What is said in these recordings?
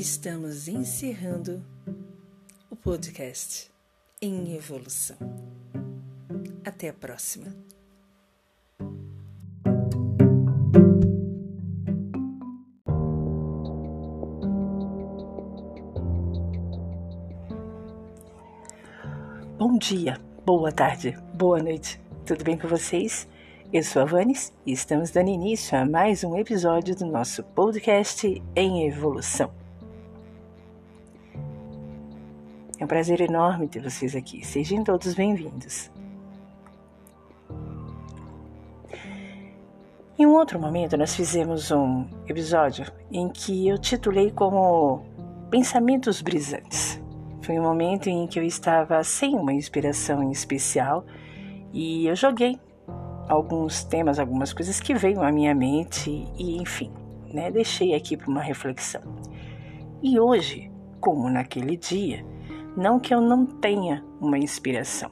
Estamos encerrando o podcast em evolução. Até a próxima. Bom dia, boa tarde, boa noite. Tudo bem com vocês? Eu sou a Vanes e estamos dando início a mais um episódio do nosso podcast em evolução. É um prazer enorme ter vocês aqui. Sejam todos bem-vindos. Em um outro momento, nós fizemos um episódio em que eu titulei como Pensamentos Brisantes. Foi um momento em que eu estava sem uma inspiração em especial e eu joguei alguns temas, algumas coisas que veio à minha mente e, enfim, né, deixei aqui para uma reflexão. E hoje, como naquele dia, não que eu não tenha uma inspiração.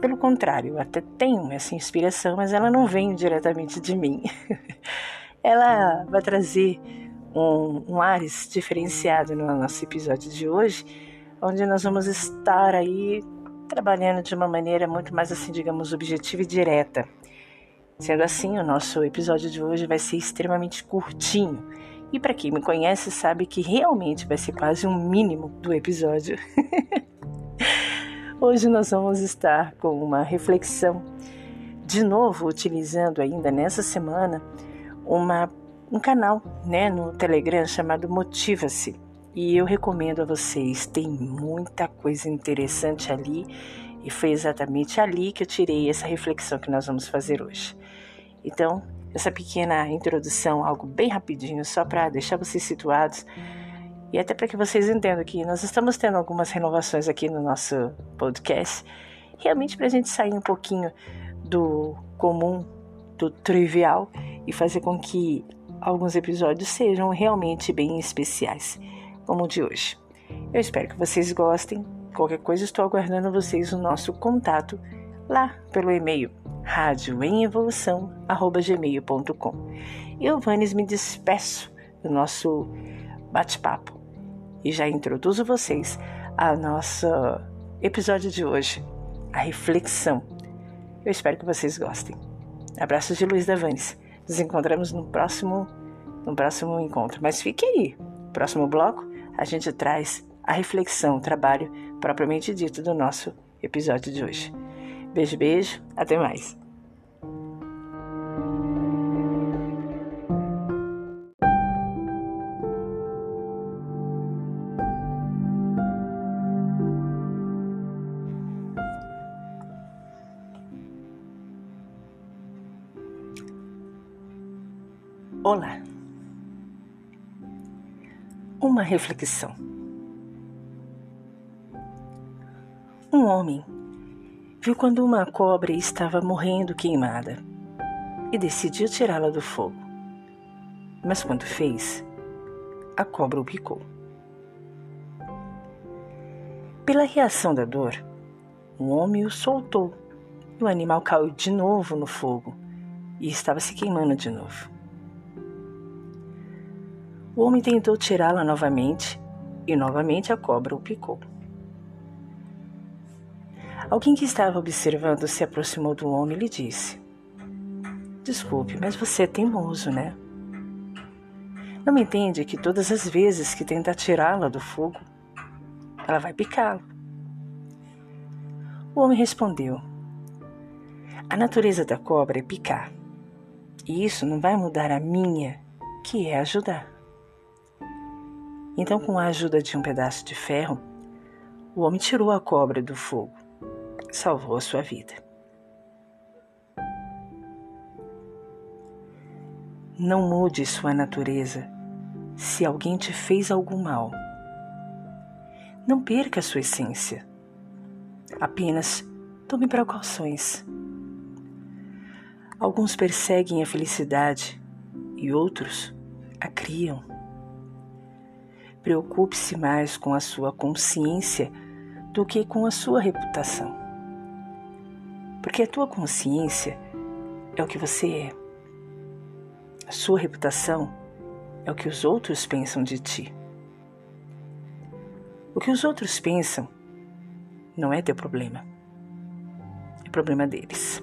Pelo contrário, eu até tenho essa inspiração, mas ela não vem diretamente de mim. ela vai trazer um, um ares diferenciado no nosso episódio de hoje, onde nós vamos estar aí trabalhando de uma maneira muito mais assim, digamos, objetiva e direta. Sendo assim, o nosso episódio de hoje vai ser extremamente curtinho e para quem me conhece sabe que realmente vai ser quase um mínimo do episódio. Hoje nós vamos estar com uma reflexão, de novo utilizando ainda nessa semana uma, um canal né, no Telegram chamado Motiva-se. E eu recomendo a vocês, tem muita coisa interessante ali e foi exatamente ali que eu tirei essa reflexão que nós vamos fazer hoje. Então, essa pequena introdução, algo bem rapidinho, só para deixar vocês situados e até para que vocês entendam que nós estamos tendo algumas renovações aqui no nosso podcast, realmente para a gente sair um pouquinho do comum, do trivial e fazer com que alguns episódios sejam realmente bem especiais, como o de hoje. Eu espero que vocês gostem. Qualquer coisa, estou aguardando vocês no nosso contato lá pelo e-mail radioemevolução@gmail.com. Eu, Vanes, me despeço do nosso bate-papo e já introduzo vocês ao nosso episódio de hoje, a reflexão. Eu espero que vocês gostem. Abraços de Luiz da Vanes. Nos encontramos no próximo, no próximo encontro. Mas fique aí. Próximo bloco, a gente traz a reflexão, o trabalho propriamente dito do nosso episódio de hoje. Beijo, beijo, até mais. Olá. Uma reflexão. Um homem viu quando uma cobra estava morrendo queimada e decidiu tirá-la do fogo. Mas quando fez, a cobra o picou. Pela reação da dor, o homem o soltou e o animal caiu de novo no fogo e estava se queimando de novo. O homem tentou tirá-la novamente e novamente a cobra o picou. Alguém que estava observando se aproximou do homem e lhe disse: Desculpe, mas você é teimoso, né? Não me entende que todas as vezes que tenta tirá-la do fogo, ela vai picá-lo. O homem respondeu: A natureza da cobra é picar, e isso não vai mudar a minha, que é ajudar. Então, com a ajuda de um pedaço de ferro, o homem tirou a cobra do fogo salvou a sua vida. Não mude sua natureza se alguém te fez algum mal. Não perca sua essência. Apenas tome precauções. Alguns perseguem a felicidade e outros a criam. Preocupe-se mais com a sua consciência do que com a sua reputação porque a tua consciência é o que você é. A sua reputação é o que os outros pensam de ti. O que os outros pensam não é teu problema, é problema deles.